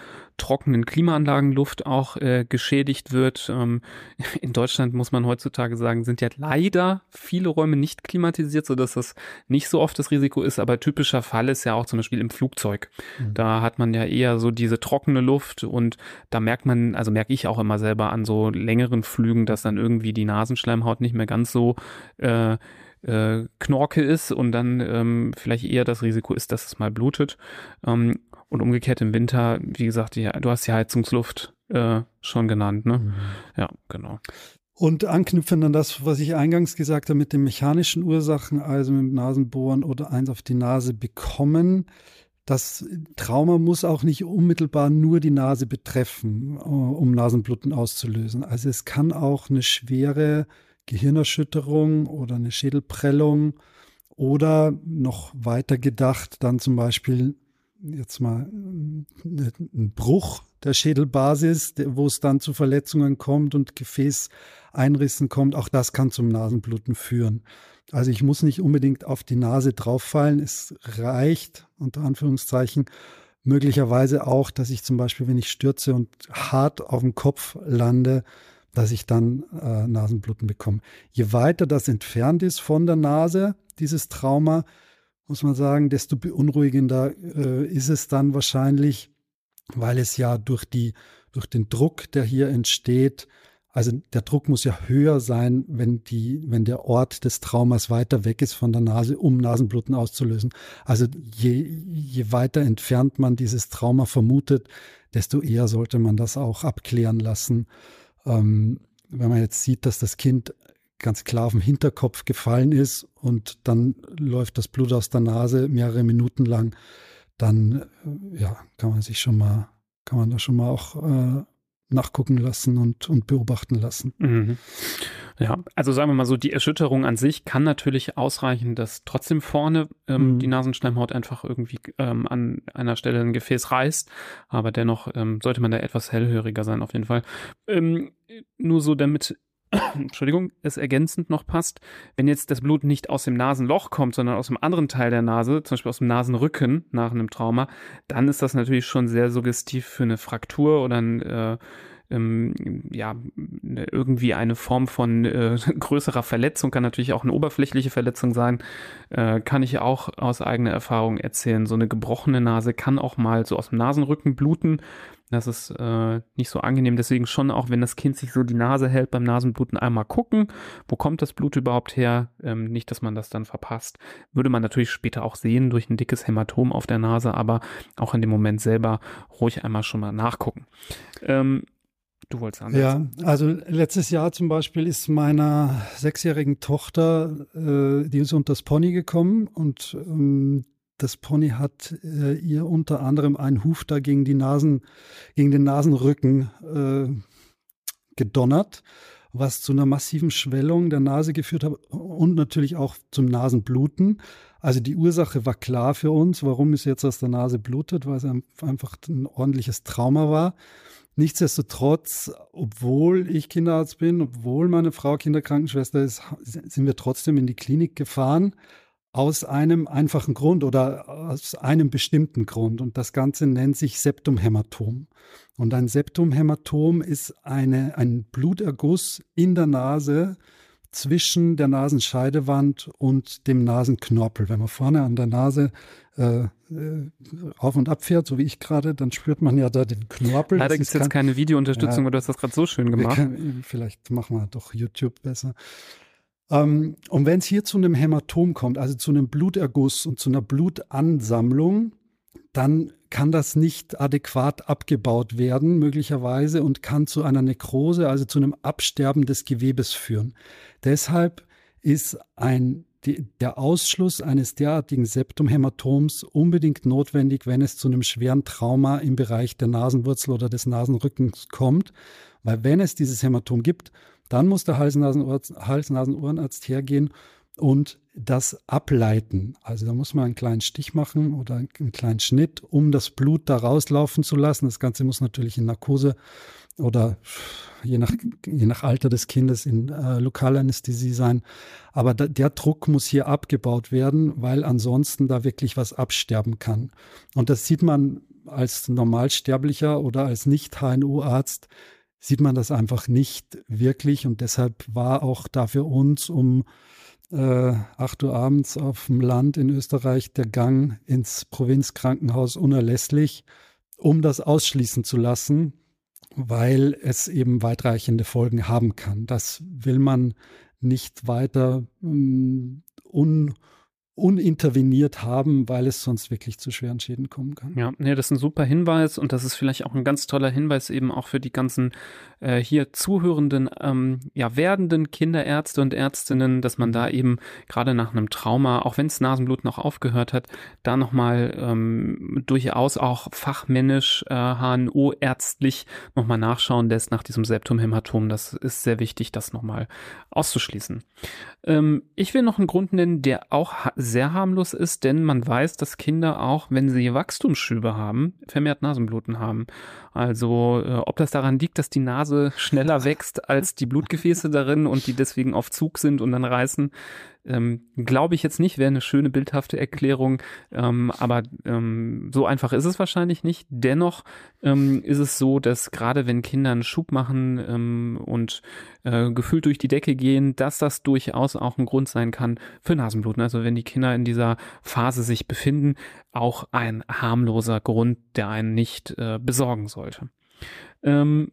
trockenen Klimaanlagenluft auch äh, geschädigt wird. Ähm, in Deutschland muss man heutzutage sagen, sind ja leider viele Räume nicht klimatisiert, sodass das nicht so oft das Risiko ist. Aber typischer Fall ist ja auch zum Beispiel im Flugzeug. Mhm. Da hat man ja eher so diese trockene Luft und da merkt man, also merke ich auch immer selber an so längeren Flügen, dass dann irgendwie die Nasenschleimhaut nicht mehr ganz so äh, äh, Knorke ist und dann ähm, vielleicht eher das Risiko ist, dass es mal blutet. Ähm, und umgekehrt im Winter, wie gesagt, die, du hast die Heizungsluft äh, schon genannt, ne? Mhm. Ja, genau. Und anknüpfend an das, was ich eingangs gesagt habe mit den mechanischen Ursachen, also mit dem Nasenbohren oder eins auf die Nase bekommen, das Trauma muss auch nicht unmittelbar nur die Nase betreffen, äh, um Nasenbluten auszulösen. Also es kann auch eine schwere Gehirnerschütterung oder eine Schädelprellung oder noch weiter gedacht dann zum Beispiel jetzt mal ein Bruch der Schädelbasis, wo es dann zu Verletzungen kommt und Gefäßeinrissen kommt. Auch das kann zum Nasenbluten führen. Also ich muss nicht unbedingt auf die Nase drauffallen. Es reicht, unter Anführungszeichen, möglicherweise auch, dass ich zum Beispiel, wenn ich stürze und hart auf dem Kopf lande, dass ich dann äh, Nasenbluten bekomme. Je weiter das entfernt ist von der Nase, dieses Trauma, muss man sagen, desto beunruhigender äh, ist es dann wahrscheinlich, weil es ja durch die durch den Druck, der hier entsteht. Also der Druck muss ja höher sein, wenn die, wenn der Ort des Traumas weiter weg ist von der Nase, um Nasenbluten auszulösen. Also je, je weiter entfernt man dieses Trauma vermutet, desto eher sollte man das auch abklären lassen. Ähm, wenn man jetzt sieht, dass das Kind ganz klar auf den Hinterkopf gefallen ist und dann läuft das Blut aus der Nase mehrere Minuten lang, dann äh, ja, kann man sich schon mal, kann man da schon mal auch äh, nachgucken lassen und, und beobachten lassen. Mhm. Ja, also sagen wir mal so, die Erschütterung an sich kann natürlich ausreichen, dass trotzdem vorne ähm, mhm. die Nasenschleimhaut einfach irgendwie ähm, an einer Stelle ein Gefäß reißt, aber dennoch ähm, sollte man da etwas hellhöriger sein auf jeden Fall. Ähm, nur so, damit Entschuldigung, es ergänzend noch passt, wenn jetzt das Blut nicht aus dem Nasenloch kommt, sondern aus einem anderen Teil der Nase, zum Beispiel aus dem Nasenrücken nach einem Trauma, dann ist das natürlich schon sehr suggestiv für eine Fraktur oder ein äh, ähm, ja, ne, irgendwie eine Form von äh, größerer Verletzung, kann natürlich auch eine oberflächliche Verletzung sein, äh, kann ich auch aus eigener Erfahrung erzählen. So eine gebrochene Nase kann auch mal so aus dem Nasenrücken bluten. Das ist äh, nicht so angenehm. Deswegen schon auch, wenn das Kind sich so die Nase hält beim Nasenbluten, einmal gucken, wo kommt das Blut überhaupt her? Ähm, nicht, dass man das dann verpasst. Würde man natürlich später auch sehen durch ein dickes Hämatom auf der Nase, aber auch in dem Moment selber ruhig einmal schon mal nachgucken. Ähm, Du wolltest anders. Ja, also letztes Jahr zum Beispiel ist meiner sechsjährigen Tochter, äh, die ist unter das Pony gekommen und ähm, das Pony hat äh, ihr unter anderem einen Huf da gegen die Nasen, gegen den Nasenrücken äh, gedonnert, was zu einer massiven Schwellung der Nase geführt hat und natürlich auch zum Nasenbluten. Also die Ursache war klar für uns, warum es jetzt aus der Nase blutet, weil es einfach ein ordentliches Trauma war. Nichtsdestotrotz, obwohl ich Kinderarzt bin, obwohl meine Frau Kinderkrankenschwester ist, sind wir trotzdem in die Klinik gefahren aus einem einfachen Grund oder aus einem bestimmten Grund. Und das Ganze nennt sich Septumhämatom. Und ein Septumhämatom ist eine, ein Bluterguss in der Nase, zwischen der Nasenscheidewand und dem Nasenknorpel. Wenn man vorne an der Nase äh, auf und ab fährt, so wie ich gerade, dann spürt man ja da den Knorpel. Leider gibt es jetzt keine Videounterstützung, ja, aber du hast das gerade so schön gemacht. Kann, vielleicht machen wir doch YouTube besser. Ähm, und wenn es hier zu einem Hämatom kommt, also zu einem Bluterguss und zu einer Blutansammlung, dann kann das nicht adäquat abgebaut werden, möglicherweise, und kann zu einer Nekrose, also zu einem Absterben des Gewebes führen. Deshalb ist ein, die, der Ausschluss eines derartigen Septumhämatoms unbedingt notwendig, wenn es zu einem schweren Trauma im Bereich der Nasenwurzel oder des Nasenrückens kommt. Weil wenn es dieses Hämatom gibt, dann muss der Hals-Nasen-Ohrenarzt hergehen und das ableiten. Also da muss man einen kleinen Stich machen oder einen kleinen Schnitt, um das Blut da rauslaufen zu lassen. Das Ganze muss natürlich in Narkose oder je nach, je nach Alter des Kindes in äh, Lokalanästhesie sein. Aber da, der Druck muss hier abgebaut werden, weil ansonsten da wirklich was absterben kann. Und das sieht man als Normalsterblicher oder als Nicht-HNO-Arzt, sieht man das einfach nicht wirklich. Und deshalb war auch da für uns um äh, 8 Uhr abends auf dem Land in Österreich der Gang ins Provinzkrankenhaus unerlässlich, um das ausschließen zu lassen, weil es eben weitreichende Folgen haben kann. Das will man nicht weiter um, un, uninterveniert haben, weil es sonst wirklich zu schweren Schäden kommen kann. Ja, nee, das ist ein super Hinweis und das ist vielleicht auch ein ganz toller Hinweis eben auch für die ganzen äh, hier zuhörenden, ähm, ja, werdenden Kinderärzte und Ärztinnen, dass man da eben gerade nach einem Trauma, auch wenn es Nasenblut noch aufgehört hat, da nochmal ähm, durchaus auch fachmännisch, äh, HNO-ärztlich nochmal nachschauen lässt nach diesem Septumhämatom. Das ist sehr wichtig, das nochmal auszuschließen. Ähm, ich will noch einen Grund nennen, der auch sehr harmlos ist, denn man weiß, dass Kinder auch, wenn sie Wachstumsschübe haben, vermehrt Nasenbluten haben. Also äh, ob das daran liegt, dass die Nase schneller wächst als die Blutgefäße darin und die deswegen auf Zug sind und dann reißen, ähm, Glaube ich jetzt nicht, wäre eine schöne bildhafte Erklärung, ähm, aber ähm, so einfach ist es wahrscheinlich nicht. Dennoch ähm, ist es so, dass gerade wenn Kinder einen Schub machen ähm, und äh, gefühlt durch die Decke gehen, dass das durchaus auch ein Grund sein kann für Nasenbluten. Also wenn die Kinder in dieser Phase sich befinden, auch ein harmloser Grund, der einen nicht äh, besorgen sollte. Ähm,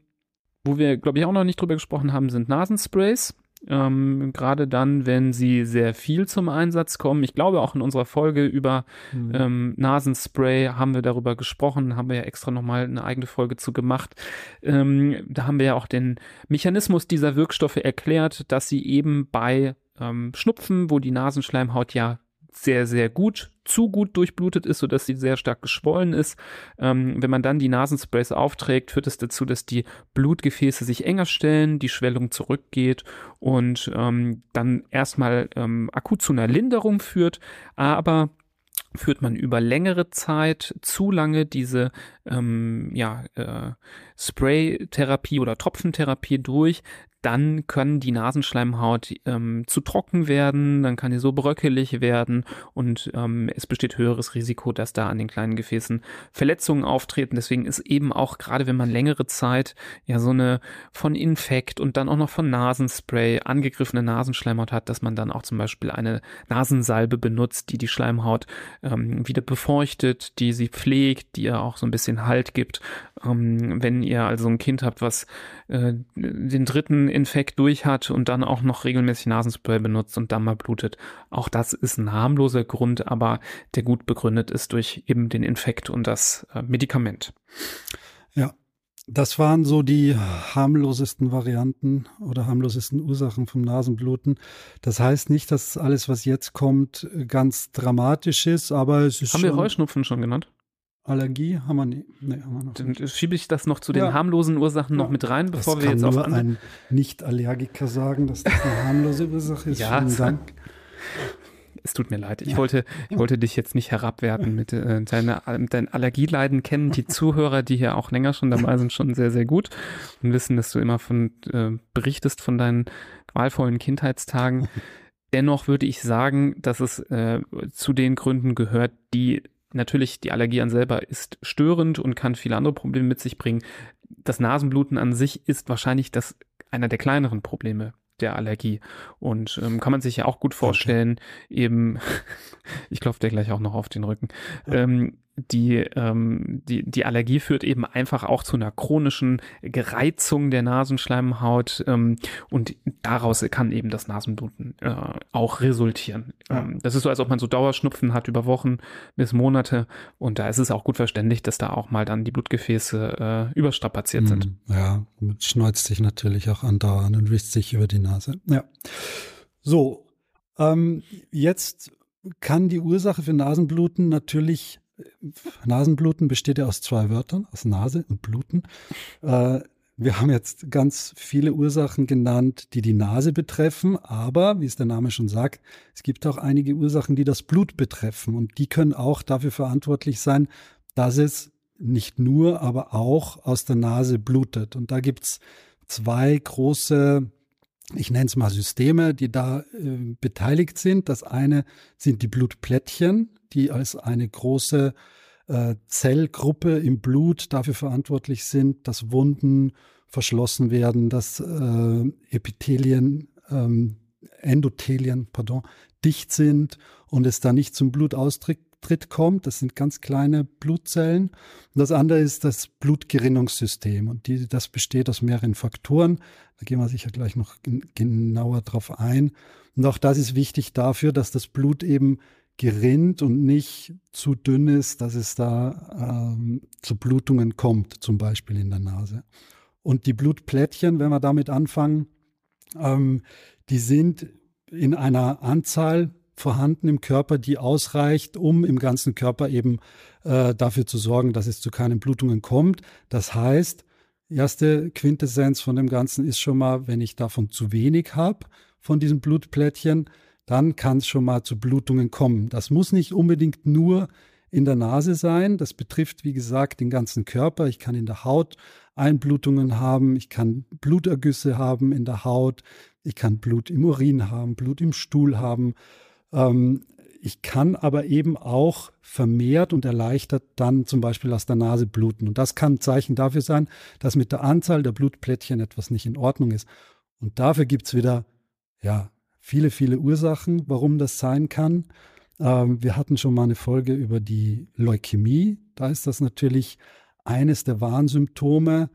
wo wir, glaube ich, auch noch nicht drüber gesprochen haben, sind Nasensprays. Ähm, Gerade dann, wenn sie sehr viel zum Einsatz kommen. Ich glaube, auch in unserer Folge über mhm. ähm, Nasenspray haben wir darüber gesprochen, haben wir ja extra nochmal eine eigene Folge zu gemacht. Ähm, da haben wir ja auch den Mechanismus dieser Wirkstoffe erklärt, dass sie eben bei ähm, Schnupfen, wo die Nasenschleimhaut ja sehr, sehr gut, zu gut durchblutet ist, sodass sie sehr stark geschwollen ist. Ähm, wenn man dann die Nasensprays aufträgt, führt es dazu, dass die Blutgefäße sich enger stellen, die Schwellung zurückgeht und ähm, dann erstmal ähm, akut zu einer Linderung führt, aber führt man über längere Zeit zu lange diese ähm, ja, äh, Spray-Therapie oder Tropfentherapie durch, dann können die Nasenschleimhaut ähm, zu trocken werden, dann kann die so bröckelig werden und ähm, es besteht höheres Risiko, dass da an den kleinen Gefäßen Verletzungen auftreten. Deswegen ist eben auch gerade wenn man längere Zeit ja so eine von Infekt und dann auch noch von Nasenspray angegriffene Nasenschleimhaut hat, dass man dann auch zum Beispiel eine Nasensalbe benutzt, die die Schleimhaut ähm, wieder befeuchtet, die sie pflegt, die ihr auch so ein bisschen Halt gibt. Ähm, wenn ihr also ein Kind habt, was äh, den dritten Infekt durch hat und dann auch noch regelmäßig Nasenspray benutzt und dann mal blutet. Auch das ist ein harmloser Grund, aber der gut begründet ist durch eben den Infekt und das äh, Medikament. Ja, das waren so die harmlosesten Varianten oder harmlosesten Ursachen vom Nasenbluten. Das heißt nicht, dass alles, was jetzt kommt, ganz dramatisch ist, aber es ist. Haben wir Heuschnupfen schon genannt? Allergie haben wir nie. Nee, haben wir noch Dann schiebe ich das noch zu den ja. harmlosen Ursachen ja. noch mit rein, bevor das wir jetzt auf nur ein Nicht-Allergiker sagen, dass das eine harmlose Ursache ist. Ja, Vielen Dank. Es tut mir leid. Ich, ja. wollte, ich wollte dich jetzt nicht herabwerten mit äh, deiner, dein Allergieleiden kennen. Die Zuhörer, die hier auch länger schon dabei sind, schon sehr, sehr gut und wissen, dass du immer von äh, berichtest von deinen qualvollen Kindheitstagen. Dennoch würde ich sagen, dass es äh, zu den Gründen gehört, die natürlich die Allergie an selber ist störend und kann viele andere Probleme mit sich bringen. Das Nasenbluten an sich ist wahrscheinlich das einer der kleineren Probleme der Allergie. Und ähm, kann man sich ja auch gut vorstellen, okay. eben, ich klopfe dir gleich auch noch auf den Rücken, ja. ähm, die, ähm, die, die Allergie führt eben einfach auch zu einer chronischen Gereizung der Nasenschleimhaut ähm, und daraus kann eben das Nasenbluten äh, auch resultieren. Ja. Ähm, das ist so, als ob man so Dauerschnupfen hat über Wochen bis Monate und da ist es auch gut verständlich, dass da auch mal dann die Blutgefäße äh, überstrapaziert sind. Hm, ja, schneuzt sich natürlich auch andauernd und wischt sich über die Nase. Ja. So, ähm, jetzt kann die Ursache für Nasenbluten natürlich Nasenbluten besteht ja aus zwei Wörtern, aus Nase und Bluten. Äh, wir haben jetzt ganz viele Ursachen genannt, die die Nase betreffen, aber wie es der Name schon sagt, es gibt auch einige Ursachen, die das Blut betreffen und die können auch dafür verantwortlich sein, dass es nicht nur, aber auch aus der Nase blutet. Und da gibt's zwei große, ich nenne es mal Systeme, die da äh, beteiligt sind. Das eine sind die Blutplättchen, die als eine große äh, Zellgruppe im Blut dafür verantwortlich sind, dass Wunden verschlossen werden, dass äh, Epithelien, ähm, Endothelien, pardon, dicht sind und es da nicht zum Blutaustritt kommt. Das sind ganz kleine Blutzellen. Und das andere ist das Blutgerinnungssystem. Und die, das besteht aus mehreren Faktoren. Da gehen wir sicher gleich noch genauer drauf ein. Und auch das ist wichtig dafür, dass das Blut eben gerinnt und nicht zu dünn ist, dass es da ähm, zu Blutungen kommt, zum Beispiel in der Nase. Und die Blutplättchen, wenn wir damit anfangen, ähm, die sind in einer Anzahl vorhanden im Körper, die ausreicht, um im ganzen Körper eben äh, dafür zu sorgen, dass es zu keinen Blutungen kommt. Das heißt, erste Quintessenz von dem Ganzen ist schon mal, wenn ich davon zu wenig habe, von diesen Blutplättchen, dann kann es schon mal zu Blutungen kommen. Das muss nicht unbedingt nur in der Nase sein. Das betrifft, wie gesagt, den ganzen Körper. Ich kann in der Haut Einblutungen haben. Ich kann Blutergüsse haben in der Haut. Ich kann Blut im Urin haben, Blut im Stuhl haben. Ähm, ich kann aber eben auch vermehrt und erleichtert dann zum Beispiel aus der Nase bluten. Und das kann ein Zeichen dafür sein, dass mit der Anzahl der Blutplättchen etwas nicht in Ordnung ist. Und dafür gibt es wieder ja, viele, viele Ursachen, warum das sein kann. Ähm, wir hatten schon mal eine Folge über die Leukämie. Da ist das natürlich eines der Warnsymptome,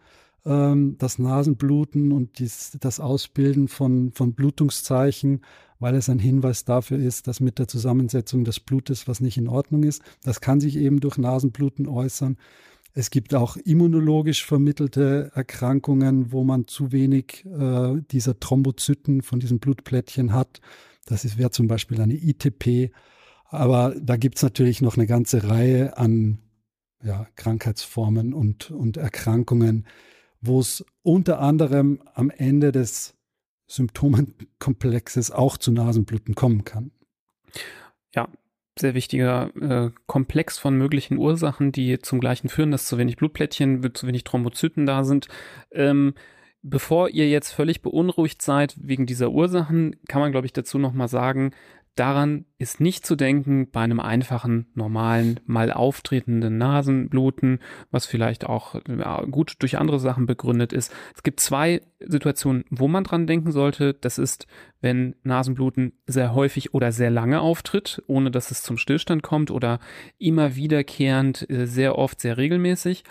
ähm, das Nasenbluten und dies, das Ausbilden von, von Blutungszeichen, weil es ein Hinweis dafür ist, dass mit der Zusammensetzung des Blutes was nicht in Ordnung ist. Das kann sich eben durch Nasenbluten äußern. Es gibt auch immunologisch vermittelte Erkrankungen, wo man zu wenig äh, dieser Thrombozyten von diesen Blutplättchen hat. Das wäre zum Beispiel eine ITP. Aber da gibt es natürlich noch eine ganze Reihe an ja, Krankheitsformen und, und Erkrankungen, wo es unter anderem am Ende des Symptomenkomplexes auch zu Nasenbluten kommen kann. Ja, sehr wichtiger äh, Komplex von möglichen Ursachen, die zum gleichen führen, dass zu wenig Blutplättchen, zu wenig Thrombozyten da sind. Ähm, bevor ihr jetzt völlig beunruhigt seid wegen dieser Ursachen, kann man, glaube ich, dazu nochmal sagen, Daran ist nicht zu denken bei einem einfachen, normalen, mal auftretenden Nasenbluten, was vielleicht auch gut durch andere Sachen begründet ist. Es gibt zwei Situationen, wo man dran denken sollte. Das ist, wenn Nasenbluten sehr häufig oder sehr lange auftritt, ohne dass es zum Stillstand kommt oder immer wiederkehrend, äh, sehr oft, sehr regelmäßig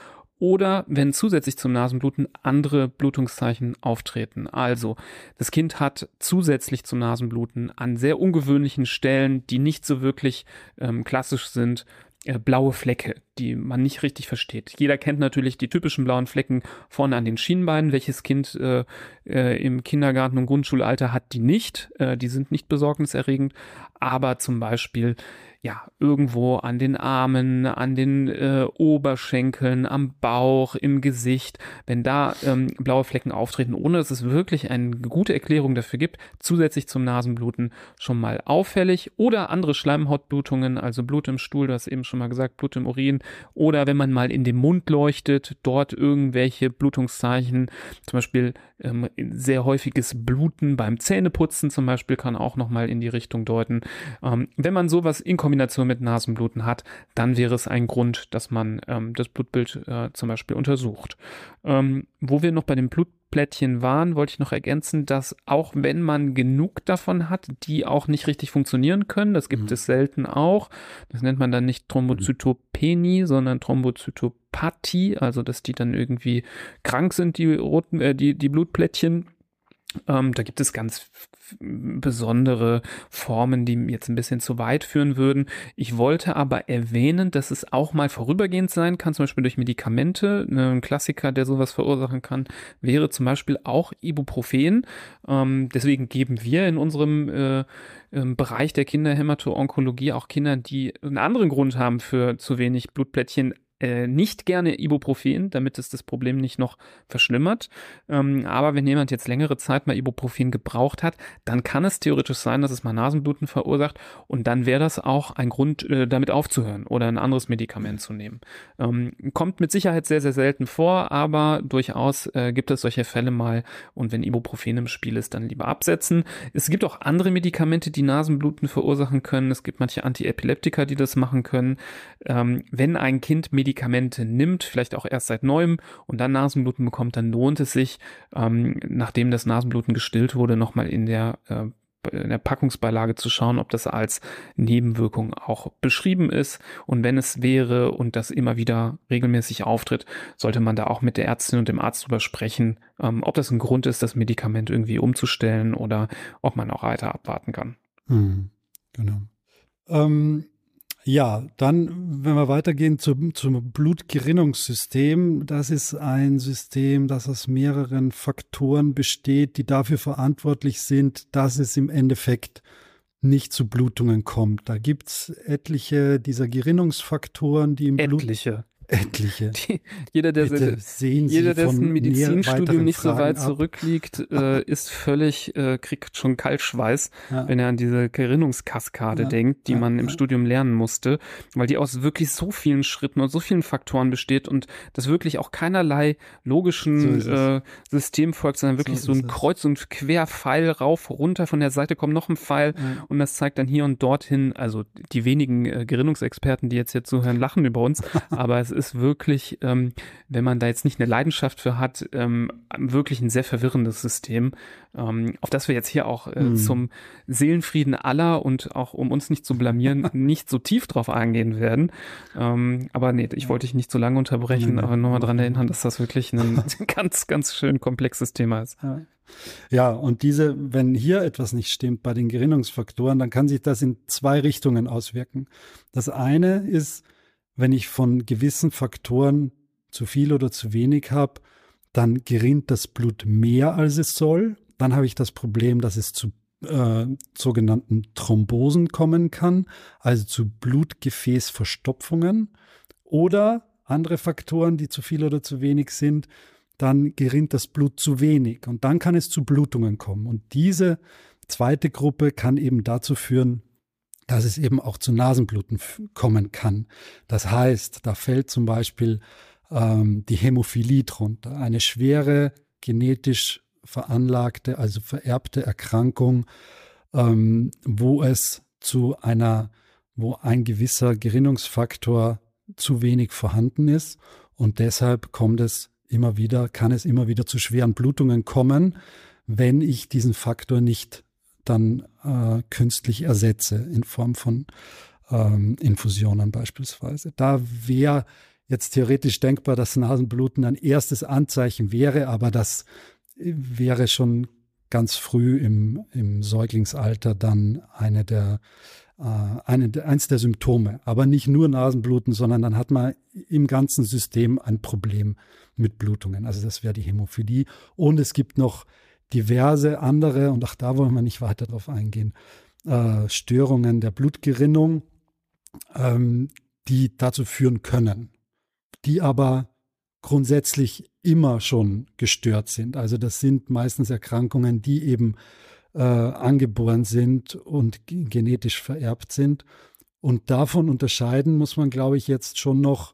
oder wenn zusätzlich zum Nasenbluten andere Blutungszeichen auftreten. Also das Kind hat zusätzlich zum Nasenbluten an sehr ungewöhnlichen Stellen, die nicht so wirklich ähm, klassisch sind, äh, blaue Flecke, die man nicht richtig versteht. Jeder kennt natürlich die typischen blauen Flecken vorne an den Schienbeinen. Welches Kind äh, äh, im Kindergarten und Grundschulalter hat die nicht? Äh, die sind nicht besorgniserregend. Aber zum Beispiel ja, irgendwo an den Armen, an den äh, Oberschenkeln, am Bauch, im Gesicht, wenn da ähm, blaue Flecken auftreten, ohne dass es wirklich eine gute Erklärung dafür gibt, zusätzlich zum Nasenbluten schon mal auffällig oder andere Schleimhautblutungen, also Blut im Stuhl, du hast eben schon mal gesagt, Blut im Urin. Oder wenn man mal in den Mund leuchtet, dort irgendwelche Blutungszeichen, zum Beispiel ähm, sehr häufiges Bluten beim Zähneputzen zum Beispiel kann auch nochmal in die Richtung deuten. Ähm, wenn man sowas in Kombination mit Nasenbluten hat, dann wäre es ein Grund, dass man ähm, das Blutbild äh, zum Beispiel untersucht. Ähm, wo wir noch bei den Blutplättchen waren, wollte ich noch ergänzen, dass auch wenn man genug davon hat, die auch nicht richtig funktionieren können, das gibt mhm. es selten auch. Das nennt man dann nicht Thrombozytopenie, sondern Thrombozytopathie, also dass die dann irgendwie krank sind, die roten, äh, die, die Blutplättchen. Ähm, da gibt es ganz besondere Formen, die jetzt ein bisschen zu weit führen würden. Ich wollte aber erwähnen, dass es auch mal vorübergehend sein kann, zum Beispiel durch Medikamente. Ein Klassiker, der sowas verursachen kann, wäre zum Beispiel auch Ibuprofen. Ähm, deswegen geben wir in unserem äh, Bereich der Kinderhämato-Onkologie auch Kinder, die einen anderen Grund haben für zu wenig Blutplättchen, äh, nicht gerne Ibuprofen, damit es das Problem nicht noch verschlimmert. Ähm, aber wenn jemand jetzt längere Zeit mal Ibuprofen gebraucht hat, dann kann es theoretisch sein, dass es mal Nasenbluten verursacht und dann wäre das auch ein Grund, äh, damit aufzuhören oder ein anderes Medikament zu nehmen. Ähm, kommt mit Sicherheit sehr, sehr selten vor, aber durchaus äh, gibt es solche Fälle mal und wenn Ibuprofen im Spiel ist, dann lieber absetzen. Es gibt auch andere Medikamente, die Nasenbluten verursachen können. Es gibt manche Antiepileptika, die das machen können. Ähm, wenn ein Kind Medikamente Medikamente nimmt, vielleicht auch erst seit neuem und dann Nasenbluten bekommt, dann lohnt es sich, ähm, nachdem das Nasenbluten gestillt wurde, nochmal in der äh, in der Packungsbeilage zu schauen, ob das als Nebenwirkung auch beschrieben ist. Und wenn es wäre und das immer wieder regelmäßig auftritt, sollte man da auch mit der Ärztin und dem Arzt drüber sprechen, ähm, ob das ein Grund ist, das Medikament irgendwie umzustellen oder ob man auch weiter abwarten kann. Hm, genau. Ähm, ja, dann, wenn wir weitergehen zum, zum Blutgerinnungssystem, das ist ein System, das aus mehreren Faktoren besteht, die dafür verantwortlich sind, dass es im Endeffekt nicht zu Blutungen kommt. Da gibt's etliche dieser Gerinnungsfaktoren, die im etliche. Blut Etliche. Die, jeder, der sehen jeder, dessen Medizinstudium nicht so weit ab. zurückliegt, äh, ist völlig, äh, kriegt schon Kaltschweiß, ja. wenn er an diese Gerinnungskaskade ja. denkt, die ja. man im Studium lernen musste, weil die aus wirklich so vielen Schritten und so vielen Faktoren besteht und das wirklich auch keinerlei logischen so äh, System folgt, sondern wirklich so, so ein Kreuz- und Querpfeil rauf, runter, von der Seite kommt noch ein Pfeil und das zeigt dann hier und dorthin, also die wenigen äh, Gerinnungsexperten, die jetzt hier zuhören, lachen über uns, aber es ist wirklich, ähm, wenn man da jetzt nicht eine Leidenschaft für hat, ähm, wirklich ein sehr verwirrendes System, ähm, auf das wir jetzt hier auch äh, mhm. zum Seelenfrieden aller und auch um uns nicht zu blamieren, nicht so tief drauf eingehen werden. Ähm, aber nee, ich wollte dich nicht zu lange unterbrechen, aber nochmal dran erinnern, dass das wirklich ein ganz, ganz schön komplexes Thema ist. Ja. Ja, und diese, wenn hier etwas nicht stimmt bei den Gerinnungsfaktoren, dann kann sich das in zwei Richtungen auswirken. Das eine ist, wenn ich von gewissen Faktoren zu viel oder zu wenig habe, dann gerinnt das Blut mehr, als es soll. Dann habe ich das Problem, dass es zu äh, sogenannten Thrombosen kommen kann, also zu Blutgefäßverstopfungen oder andere Faktoren, die zu viel oder zu wenig sind, dann gerinnt das Blut zu wenig und dann kann es zu Blutungen kommen. Und diese zweite Gruppe kann eben dazu führen, dass es eben auch zu Nasenbluten kommen kann. Das heißt, da fällt zum Beispiel ähm, die Hämophilie drunter, eine schwere genetisch veranlagte, also vererbte Erkrankung, ähm, wo es zu einer, wo ein gewisser Gerinnungsfaktor zu wenig vorhanden ist und deshalb kommt es immer wieder, kann es immer wieder zu schweren Blutungen kommen, wenn ich diesen Faktor nicht dann äh, künstlich ersetze in Form von ähm, Infusionen beispielsweise. Da wäre jetzt theoretisch denkbar, dass Nasenbluten ein erstes Anzeichen wäre, aber das wäre schon ganz früh im, im Säuglingsalter dann eine der äh, eine, eins der Symptome. Aber nicht nur Nasenbluten, sondern dann hat man im ganzen System ein Problem mit Blutungen. Also das wäre die Hämophilie. Und es gibt noch diverse andere, und auch da wollen wir nicht weiter drauf eingehen, äh, Störungen der Blutgerinnung, ähm, die dazu führen können, die aber grundsätzlich immer schon gestört sind. Also das sind meistens Erkrankungen, die eben äh, angeboren sind und genetisch vererbt sind. Und davon unterscheiden muss man, glaube ich, jetzt schon noch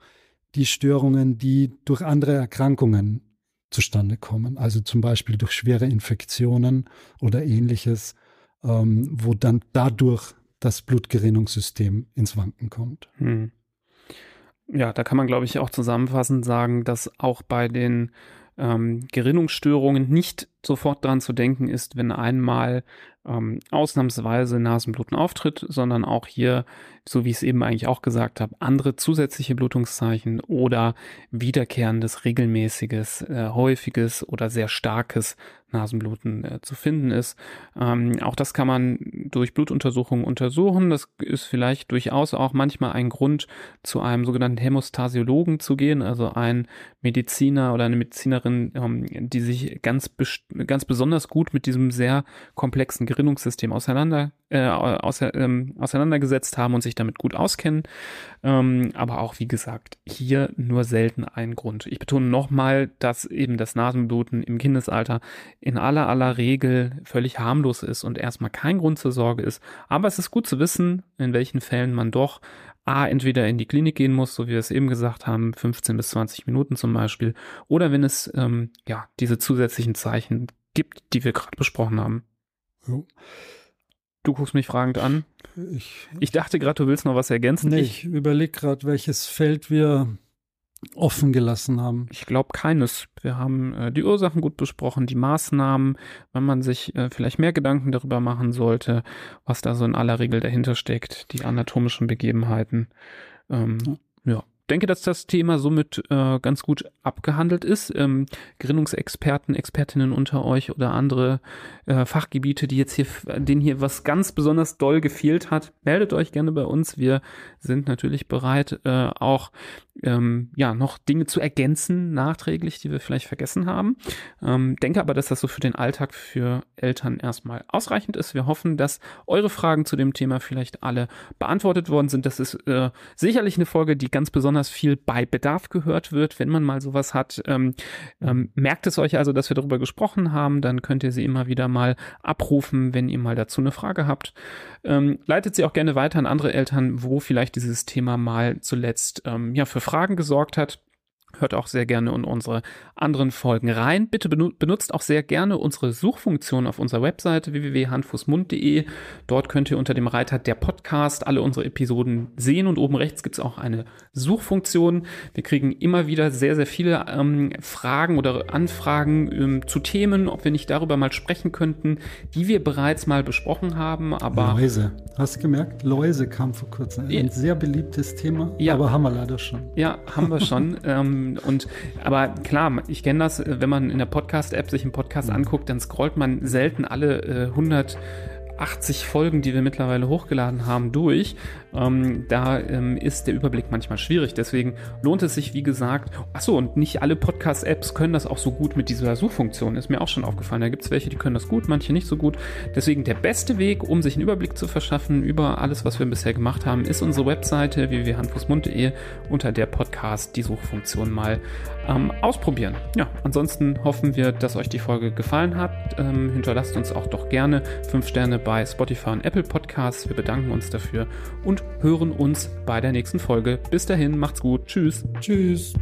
die Störungen, die durch andere Erkrankungen zustande kommen. Also zum Beispiel durch schwere Infektionen oder ähnliches, ähm, wo dann dadurch das Blutgerinnungssystem ins Wanken kommt. Hm. Ja, da kann man, glaube ich, auch zusammenfassend sagen, dass auch bei den ähm, Gerinnungsstörungen nicht sofort dran zu denken ist, wenn einmal ähm, ausnahmsweise Nasenbluten auftritt, sondern auch hier, so wie ich es eben eigentlich auch gesagt habe, andere zusätzliche Blutungszeichen oder wiederkehrendes, regelmäßiges, äh, häufiges oder sehr starkes Nasenbluten äh, zu finden ist. Ähm, auch das kann man durch Blutuntersuchungen untersuchen. Das ist vielleicht durchaus auch manchmal ein Grund, zu einem sogenannten Hämostasiologen zu gehen, also ein Mediziner oder eine Medizinerin, ähm, die sich ganz, ganz besonders gut mit diesem sehr komplexen Gerinnungssystem auseinander, äh, außer, ähm, auseinandergesetzt haben und sich damit gut auskennen. Ähm, aber auch, wie gesagt, hier nur selten ein Grund. Ich betone nochmal, dass eben das Nasenbluten im Kindesalter in aller aller Regel völlig harmlos ist und erstmal kein Grund zur Sorge ist. Aber es ist gut zu wissen, in welchen Fällen man doch A, entweder in die Klinik gehen muss, so wie wir es eben gesagt haben, 15 bis 20 Minuten zum Beispiel, oder wenn es ähm, ja diese zusätzlichen Zeichen gibt, die wir gerade besprochen haben. Jo. Du guckst mich fragend an. Ich, ich dachte gerade, du willst noch was ergänzen. Nee, ich überlege gerade, welches Feld wir offen gelassen haben. Ich glaube keines. Wir haben äh, die Ursachen gut besprochen, die Maßnahmen, wenn man sich äh, vielleicht mehr Gedanken darüber machen sollte, was da so in aller Regel dahinter steckt, die anatomischen Begebenheiten. Ähm, ja. ja denke, dass das Thema somit äh, ganz gut abgehandelt ist. Ähm, Gerinnungsexperten, Expertinnen unter euch oder andere äh, Fachgebiete, die jetzt hier, denen hier was ganz besonders doll gefehlt hat, meldet euch gerne bei uns. Wir sind natürlich bereit, äh, auch ähm, ja noch Dinge zu ergänzen nachträglich, die wir vielleicht vergessen haben. Ähm, denke aber, dass das so für den Alltag für Eltern erstmal ausreichend ist. Wir hoffen, dass eure Fragen zu dem Thema vielleicht alle beantwortet worden sind. Das ist äh, sicherlich eine Folge, die ganz besonders viel bei Bedarf gehört wird, wenn man mal sowas hat. Ähm, ähm, merkt es euch also, dass wir darüber gesprochen haben, dann könnt ihr sie immer wieder mal abrufen, wenn ihr mal dazu eine Frage habt. Ähm, leitet sie auch gerne weiter an andere Eltern, wo vielleicht dieses Thema mal zuletzt ähm, ja für Fragen gesorgt hat. Hört auch sehr gerne in unsere anderen Folgen rein. Bitte benutzt auch sehr gerne unsere Suchfunktion auf unserer Webseite www.handfußmund.de. Dort könnt ihr unter dem Reiter der Podcast alle unsere Episoden sehen und oben rechts gibt es auch eine Suchfunktion. Wir kriegen immer wieder sehr, sehr viele ähm, Fragen oder Anfragen ähm, zu Themen, ob wir nicht darüber mal sprechen könnten, die wir bereits mal besprochen haben. Aber Läuse. Hast du gemerkt? Läuse kam vor kurzem. Ein ja. sehr beliebtes Thema, ja. aber haben wir leider schon. Ja, haben wir schon. ähm, und aber klar, ich kenne das, wenn man in der Podcast-App sich einen Podcast anguckt, dann scrollt man selten alle äh, 100 80 Folgen, die wir mittlerweile hochgeladen haben, durch. Ähm, da ähm, ist der Überblick manchmal schwierig. Deswegen lohnt es sich, wie gesagt, achso, und nicht alle Podcast-Apps können das auch so gut mit dieser Suchfunktion. Ist mir auch schon aufgefallen. Da gibt es welche, die können das gut, manche nicht so gut. Deswegen der beste Weg, um sich einen Überblick zu verschaffen über alles, was wir bisher gemacht haben, ist unsere Webseite www.handfußmund.de unter der Podcast die Suchfunktion mal ähm, ausprobieren. Ja, ansonsten hoffen wir, dass euch die Folge gefallen hat. Ähm, hinterlasst uns auch doch gerne 5 Sterne bei Spotify und Apple Podcasts. Wir bedanken uns dafür und hören uns bei der nächsten Folge. Bis dahin, macht's gut. Tschüss. Tschüss.